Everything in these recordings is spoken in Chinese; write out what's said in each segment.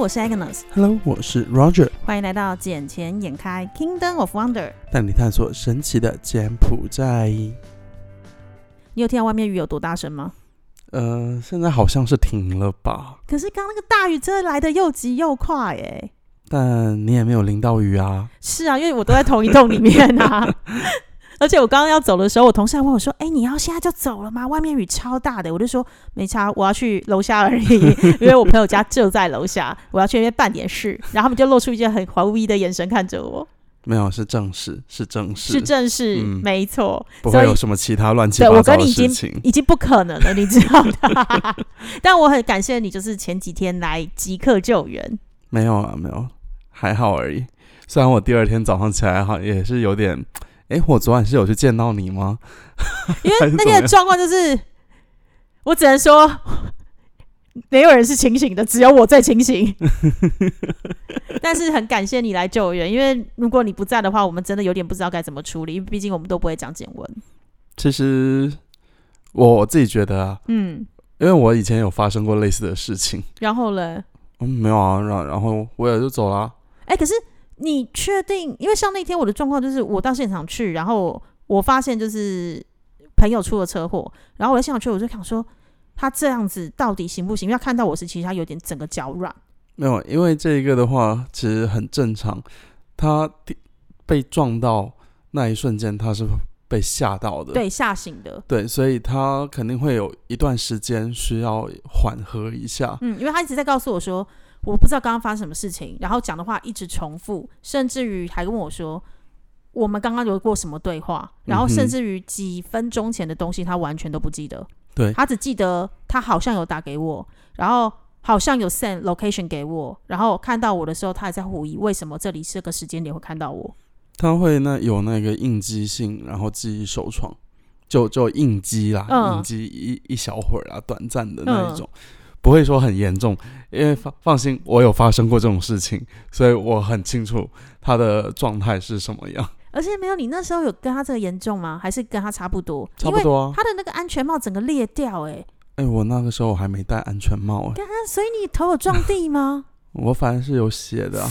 我是 Agnes，Hello，我是 Roger，欢迎来到捡钱眼开 Kingdom of Wonder。带你探索神奇的柬埔寨。你有听到外面雨有多大声吗？呃，现在好像是停了吧？可是刚刚那个大雨真的来的又急又快哎。但你也没有淋到雨啊。是啊，因为我都在同一栋里面啊。而且我刚刚要走的时候，我同事还问我说：“哎、你要现在就走了吗？外面雨超大的。”我就说：“没差，我要去楼下而已，因为我朋友家就在楼下，我要去那边办点事。”然后他们就露出一件很怀疑的眼神看着我，没有，是正事，是正事，是正事，嗯没错。不会有什么其他乱七八糟的跟你已经事情。已经不可能了，你知道的。但我很感谢你，就是前几天来即刻救援。没有啊，没有，还好而已。虽然我第二天早上起来好也是有点，哎，我昨晚是有去见到你吗？因为那还是怎么样天的状况就是，我只能说，没有人是清醒的，只有我在清醒。但是很感谢你来救援，因为如果你不在的话，我们真的有点不知道该怎么处理，因为毕竟我们都不会讲简文。其实我自己觉得啊，嗯，因为我以前有发生过类似的事情，然后嘞，嗯，没有啊，然然后我也就走了啊。哎、可是你确定？因为像那天我的状况就是，我到现场去，然后我发现就是朋友出了车祸，然后我在现场去，我就想说，他这样子到底行不行？因为他看到我是，其实他有点整个脚软。没有，因为这一个的话，其实很正常。他被撞到那一瞬间，他是被吓到的。对，吓醒的。对，所以他肯定会有一段时间需要缓和一下。嗯，因为他一直在告诉我说，我不知道刚刚发生什么事情，然后讲的话一直重复，甚至于还跟我说，我们刚刚有过什么对话，然后甚至于几分钟前的东西，他完全都不记得。对他只记得他好像有打给我，然后好像有 send location 给我，然后看到我的时候，他还在狐疑为什么这里这个时间点会看到我。他会那有那个应激性，然后记忆受创，就就应激啦，嗯应激一一小会儿啊，短暂的那一嗯种，不会说很严重。因为放放心，我有发生过这种事情，所以我很清楚他的状态是什么样。而且没有，你那时候有跟他这个严重吗？还是跟他差不多？差不多啊因为。他的那个安全帽整个裂掉、欸，哎、我那个时候我还没戴安全帽、哎，干，所以你头有撞地吗？我反正是有血的、啊，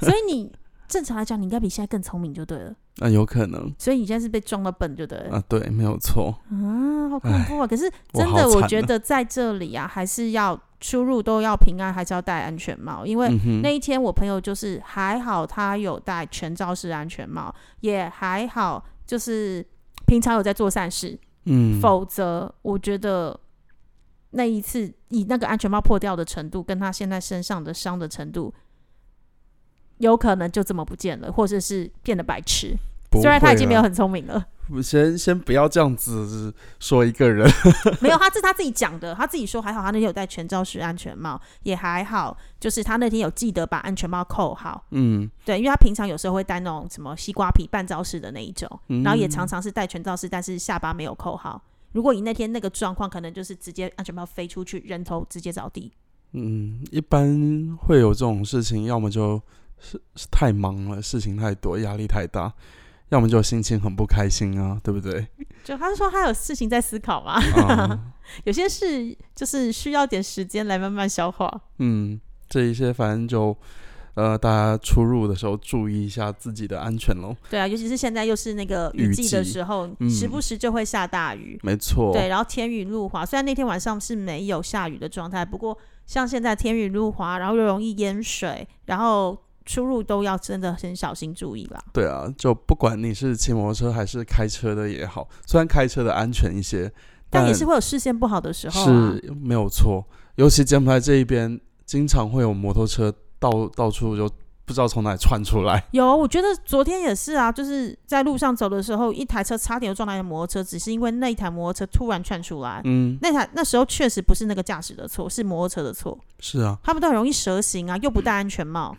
所以你正常来讲，你应该比现在更聪明就对了。那、有可能所以你现在是被撞到笨就对了。啊，对，没有错。啊，好恐怖啊！可是真的，我觉得在这里啊，还是要出入都要平安，还是要戴安全帽。因为那一天我朋友就是还好，他有戴全罩式安全帽，也还好，就是平常有在做善事。嗯，否则，我觉得那一次以那个安全帽破掉的程度，跟他现在身上的伤的程度，有可能就这么不见了，或者是变得白痴。虽然他已经没有很聪明了，啊，先先不要这样子说一个人。没有，他这是他自己讲的，他自己说还好，他那天有戴全罩式安全帽，也还好，就是他那天有记得把安全帽扣好。嗯，对，因为他平常有时候会戴那种什么西瓜皮半罩式的那一种，嗯然后也常常是戴全罩式，但是下巴没有扣好。如果你那天那个状况，可能就是直接安全帽飞出去，人头直接着地。嗯，一般会有这种事情，要么就是是太忙了，事情太多，压力太大，要么就心情很不开心啊，对不对？就他是说他有事情在思考嘛，啊，有些事就是需要点时间来慢慢消化。嗯，这一些反正就呃，大家出入的时候注意一下自己的安全喽。对啊，尤其是现在又是那个雨雨季的时候，嗯时不时就会下大雨。没错，对，然后天雨路滑，虽然那天晚上是没有下雨的状态，不过像现在天雨路滑，然后又容易淹水，然后出入都要真的很小心注意啦。对啊，就不管你是骑摩托车还是开车的也好，虽然开车的安全一些，但也是会有视线不好的时候、啊。是没有错。尤其柬埔寨这一边，经常会有摩托车到到处就不知道从哪里窜出来。有，我觉得昨天也是啊，就是在路上走的时候，一台车差点就撞到一台摩托车，只是因为那一台摩托车突然窜出来。嗯，那台那时候确实不是那个驾驶的错，是摩托车的错。是啊，他们都很容易蛇行啊，又不戴安全帽。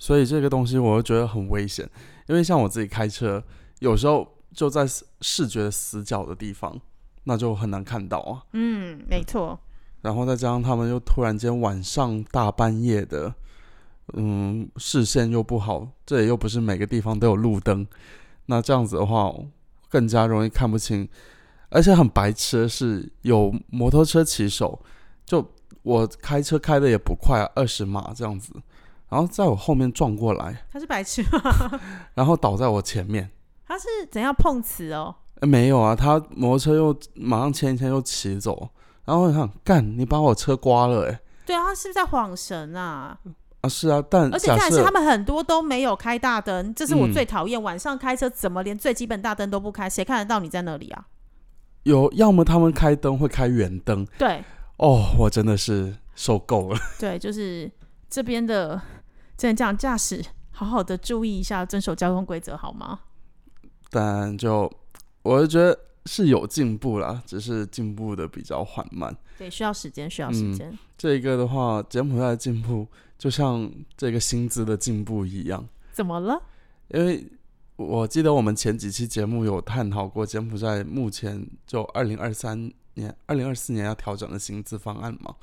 所以这个东西我就觉得很危险，因为像我自己开车，有时候就在视视觉的死角的地方，那就很难看到啊。嗯，没错。然后再加上他们又突然间晚上大半夜的，嗯，视线又不好，这里又不是每个地方都有路灯，那这样子的话更加容易看不清。而且很白痴的是，有摩托车骑手就我开车开的也不快啊，二十码这样子，然后在我后面撞过来，他是白痴吗？然后倒在我前面。他是怎样碰瓷哦？呃没有啊，他摩托车又马上牵一牵又骑走，然后我想干，你把我车刮了哎、对啊，他是不是在晃神啊？啊是啊，但而且假设再来是他们很多都没有开大灯，这是我嗯最讨厌。晚上开车怎么连最基本大灯都不开？谁看得到你在那里啊？有，要么他们开灯会开远灯，对哦，我真的是受够了。对，就是这边的只能讲驾驶，好好的注意一下，遵守交通规则好吗？但就我就觉得是有进步啦，只是进步的比较缓慢。对，需要时间，需要时嗯间。这个的话，柬埔寨的进步就像这个薪资的进步一样，怎么了？因为我记得我们前几期节目有探讨过柬埔寨目前就二零二三年、二零二四年要调整的薪资方案嘛。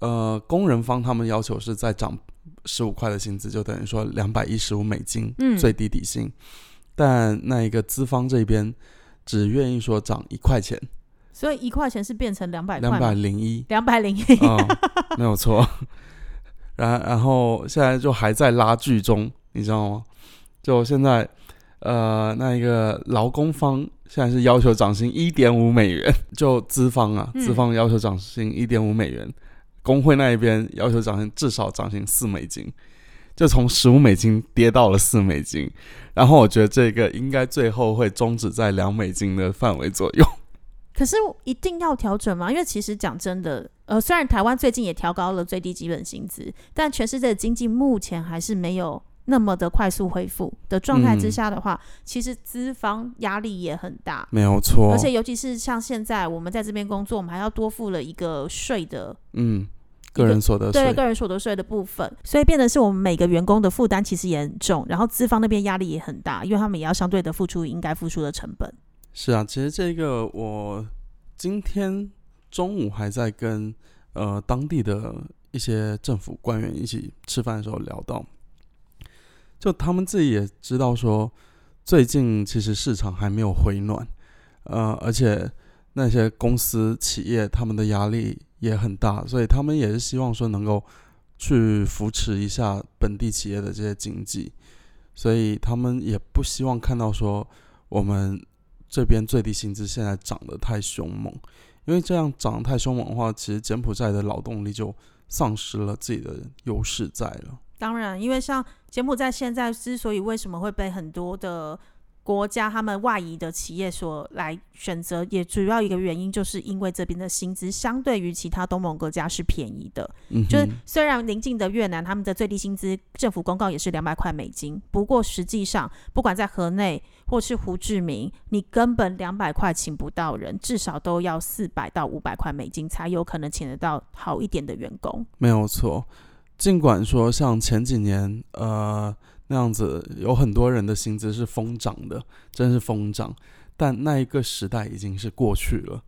呃，工人方他们要求是再涨十五块的薪资，就等于说两百一十五美金嗯最低底薪。但那一个资方这边只愿意说涨一块钱，所以一块钱是变成两百块两百吗？零一，两百零一。啊，没有错。然然后现在就还在拉锯中，你知道吗？就现在，呃，那一个劳工方现在是要求涨薪一点五美元，就资方啊，嗯资方要求涨薪一点五美元，工会那一边要求涨薪至少涨薪四美金，就从十五美金跌到了四美金。然后我觉得这个应该最后会终止在两美金的范围左右。可是一定要调整吗？因为其实讲真的，呃，虽然台湾最近也调高了最低基本薪资，但全世界的经济目前还是没有那么的快速恢复的状态之嗯下的话，其实资方压力也很大。没有错，而且尤其是像现在我们在这边工作，我们还要多付了一个税的嗯，个人所得税，对个人所得税的部分，所以变得是我们每个员工的负担其实也很重，然后资方那边压力也很大，因为他们也要相对的付出应该付出的成本。是啊，其实这个我今天中午还在跟呃当地的一些政府官员一起吃饭的时候聊到，就他们自己也知道说，最近其实市场还没有回暖，呃，而且那些公司企业他们的压力也很大，所以他们也是希望说能够去扶持一下本地企业的这些经济，所以他们也不希望看到说我们这边最低薪资现在涨得太凶猛，因为这样涨得太凶猛的话，其实柬埔寨的劳动力就丧失了自己的优势在了。当然，因为像柬埔寨现在之所以为什么会被很多的国家他们外移的企业所来选择，也主要一个原因就是因为这边的薪资相对于其他东盟国家是便宜的。嗯，就是虽然邻近的越南，他们的最低薪资政府公告也是两百块美金，不过实际上不管在河内或是胡志明，你根本两百块请不到人，至少都要四百到五百块美金才有可能请得到好一点的员工。没有错。尽管说像前几年呃那样子，有很多人的薪资是疯涨的，真是疯涨，但那一个时代已经是过去了。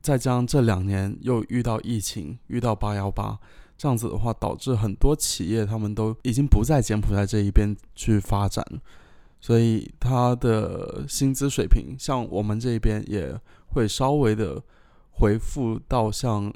再加上这两年又遇到疫情，遇到八幺八，这样子的话，导致很多企业他们都已经不在柬埔寨这一边去发展，所以他的薪资水平，像我们这一边也会稍微的回复到像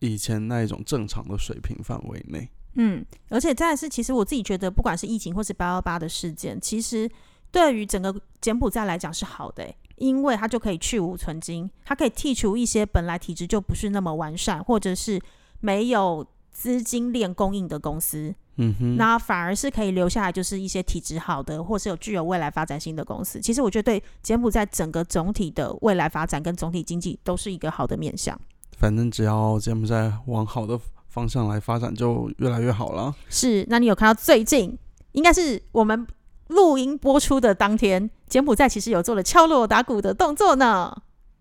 以前那一种正常的水平范围内。嗯，而且再是，其实我自己觉得，不管是疫情或是八幺八的事件，其实对于整个柬埔寨来讲是好的欸、因为它就可以去无存金，它可以剔除一些本来体质就不是那么完善，或者是没有资金链供应的公司，嗯哼，那反而是可以留下来，就是一些体质好的，或是有具有未来发展性的公司。其实我觉得对柬埔寨整个总体的未来发展跟总体经济都是一个好的面向。反正只要柬埔寨往好的方向来发展，就越来越好了。是，那你有看到最近应该是我们录音播出的当天，柬埔寨其实有做了敲锣打鼓的动作呢。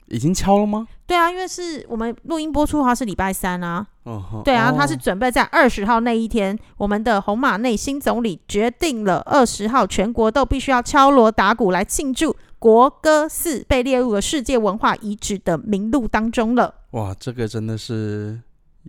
已经敲了吗？对啊，因为是我们录音播出的话是礼拜三啊，哦吼，对啊，哦他是准备在二十号那一天，我们的红马内新总理决定了二十号全国都必须要敲锣打鼓来庆祝国歌寺被列入了世界文化遗址的名录当中了。哇，这个真的是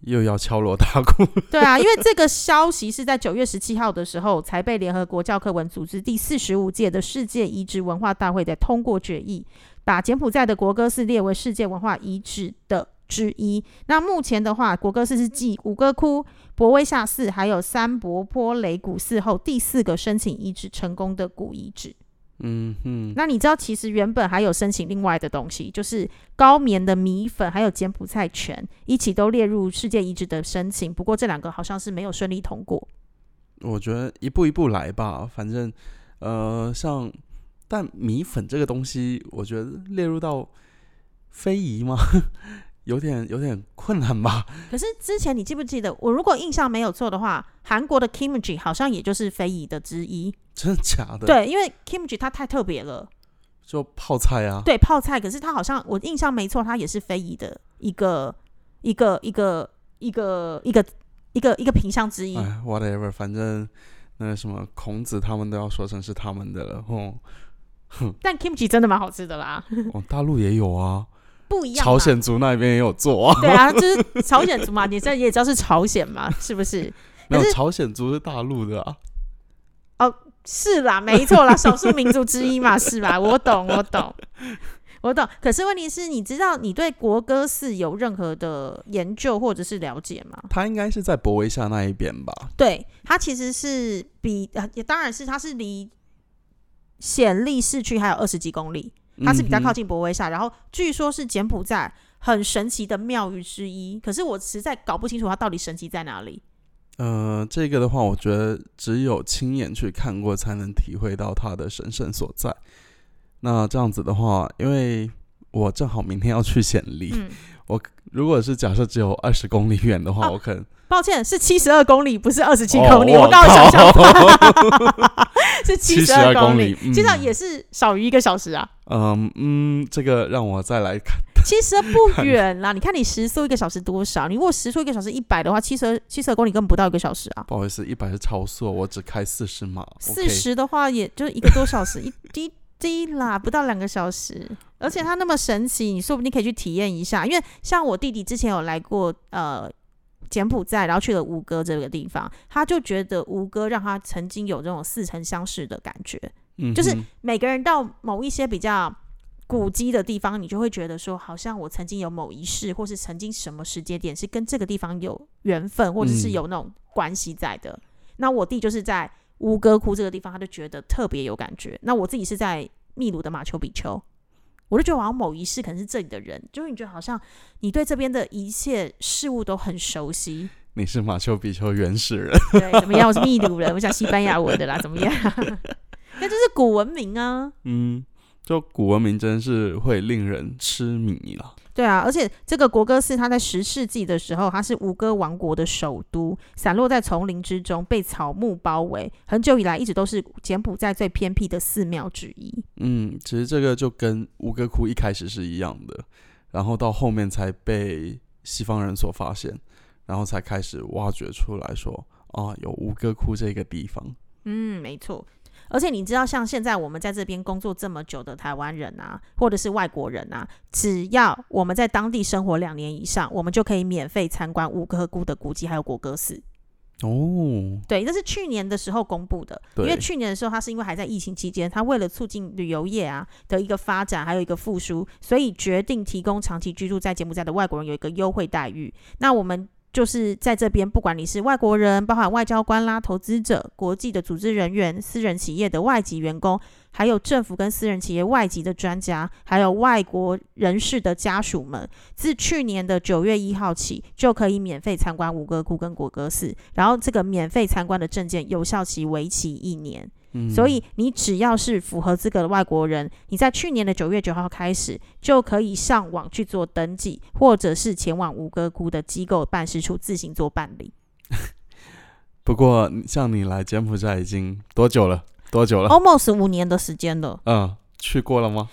又要敲锣打鼓。对啊，因为这个消息是在九月十七号的时候才被联合国教科文组织第四十五届的世界遗址文化大会的通过决议，把柬埔寨的国歌寺列为世界文化遗址的之一。那目前的话，国歌寺是继吴哥窟、博威下寺还有三伯坡雷古寺后第四个申请移植成功的古遗址。嗯嗯，那你知道，其实原本还有申请另外的东西，就是高棉的米粉，还有柬埔寨拳，一起都列入世界遗址的申请。不过这两个好像是没有顺利通过。我觉得一步一步来吧，反正呃，像但米粉这个东西，我觉得列入到非遗吗？有点有点困难吧。可是之前你记不记得，我如果印象没有错的话，韩国的 kimchi 好像也就是非遗的之一。真的假的？，对，因为 kimchi 它太特别了。就泡菜啊。对，泡菜，可是它好像我印象没错，它也是非遗的一个一个一个一个一个一个一个品相之一。哎，whatever，反正那个什么孔子他们都要说成是他们的了。哼，但 kimchi 真的蛮好吃的啦，哦，大陆也有啊，不一样。朝鲜族那边也有做啊。对啊，就是朝鲜族嘛，你这也知道是朝鲜嘛，是不是？没有可是朝鲜族是大陆的啊。哦是啦，没错啦，少数民族之一嘛，是吧？我懂，我懂，我懂。可是问题是，你知道你对国歌寺有任何的研究或者是了解吗？他应该是在博威下那一边吧？对，它其实是比呃，也当然是它是离显利市区还有二十几公里，它是比较靠近。近博威下，然后据说是柬埔寨很神奇的庙宇之一。可是我实在搞不清楚它到底神奇在哪里。呃，这个的话，我觉得只有亲眼去看过，才能体会到它的神圣所在。那这样子的话，因为我正好明天要去显利，嗯，如果是假设只有二十公里远的话，哦我可能抱歉，是七十二公里，不是二十七哦公里。我我刚刚想想靠 是七十72二公公里嗯其实也是少于一个小时啊。嗯嗯，这个让我再来看。其实不远啦，你看你时速一个小时多少？你如果时速一个小时一百的话，七十二七十二公里根本不到一个小时啊。不好意思，一百是超速，我只开四十码。四十的话，也就一个多小时，一滴 滴啦，不到两个小时。而且它那么神奇，你说不定可以去体验一下。因为像我弟弟之前有来过呃柬埔寨，然后去了吴哥这个地方，他就觉得吴哥让他曾经有这种似曾相识的感觉。嗯，就是每个人到某一些比较古迹的地方，你就会觉得说，好像我曾经有某一世，或是曾经什么时间点是跟这个地方有缘分，或者是嗯有那种关系在的。那我弟就是在乌哥窟这个地方，他就觉得特别有感觉。那我自己是在秘鲁的马丘比丘，我就觉得好像某一世可能是这里的人，就是你觉得好像你对这边的一切事物都很熟悉。你是马丘比丘原始人，对，怎么样？我是秘鲁人，我讲西班牙文的啦，怎么样？那就是古文明啊。嗯，就古文明真是会令人痴迷了。对啊，而且这个国歌寺，它在十世纪的时候，它是吴哥王国的首都，散落在丛林之中，被草木包围。很久以来，一直都是柬埔寨最偏僻的寺庙之一。嗯，其实这个就跟吴哥窟一开始是一样的，然后到后面才被西方人所发现，然后才开始挖掘出来说啊，有吴哥窟这个地方。嗯，没错。而且你知道，像现在我们在这边工作这么久的台湾人啊，或者是外国人啊，只要我们在当地生活两年以上，我们就可以免费参观乌哥姑的古迹，还有国歌寺。哦，对，这是去年的时候公布的。因为，去年的时候，它是因为还在疫情期间，它为了促进旅游业啊的一个发展，还有一个复苏，所以决定提供长期居住在柬埔寨的外国人有一个优惠待遇。那我们就是在这边，不管你是外国人，包含外交官啦、投资者、国际的组织人员、私人企业的外籍员工，还有政府跟私人企业外籍的专家，还有外国人士的家属们，自去年的九月一号起，就可以免费参观吴哥窟跟国歌寺。然后这个免费参观的证件有效期为期一年。嗯所以你只要是符合资格的外国人，你在去年的九月九号开始就可以上网去做登记，或者是前往吴哥窟的机构办事处自行做办理。不过像你来柬埔寨已经多久了？多久了？Almost 五年的时间了。嗯，去过了吗？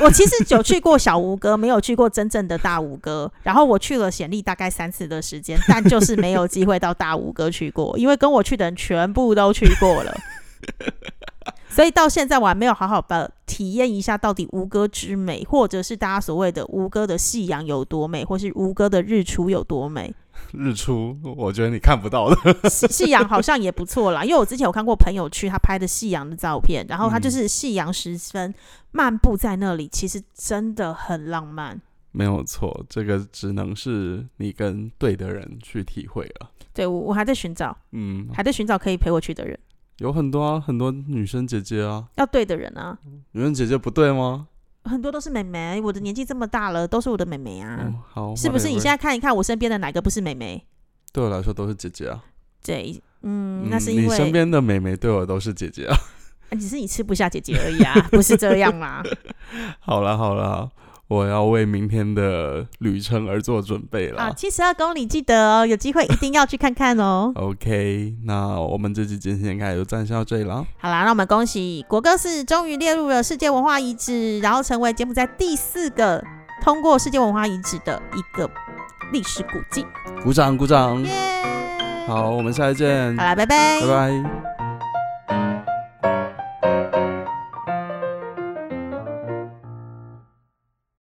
我其实有去过小吴哥，没有去过真正的大吴哥。然后我去了显利大概三次的时间，但就是没有机会到大吴哥去过，因为跟我去的人全部都去过了。所以到现在我还没有好好的体验一下到底吴哥之美，或者是大家所谓的吴哥的夕阳有多美，或是吴哥的日出有多美。日出，我觉得你看不到的。夕夕阳好像也不错啦，因为我之前有看过朋友去他拍的夕阳的照片，然后他就是夕阳时分漫步在那里，其实真的很浪漫。没有错，这个只能是你跟对的人去体会了。对我我还在寻找，嗯，还在寻找可以陪我去的人，有很多啊，很多女生姐姐啊，要对的人啊。女生姐姐不对吗？很多都是妹妹，我的年纪这么大了，都是我的妹妹啊，嗯，好，是不是？你现在看一看我身边的哪个不是妹妹？对我来说都是姐姐啊。对，嗯，那嗯是因为你身边的妹妹对我都是姐姐啊。啊只是你吃不下姐姐而已啊，不是这样啦。好了好了，我要为明天的旅程而做准备了。啊，七十二公里记得哦，有机会一定要去看看哦。OK，那我们这期今天开始就暂时到这里了。好啦，那我们恭喜国歌寺终于列入了世界文化遗址，然后成为柬埔寨第四个通过世界文化遗址的一个历史古迹。鼓掌鼓掌。耶！好，我们下次见，好啦，拜拜。拜拜。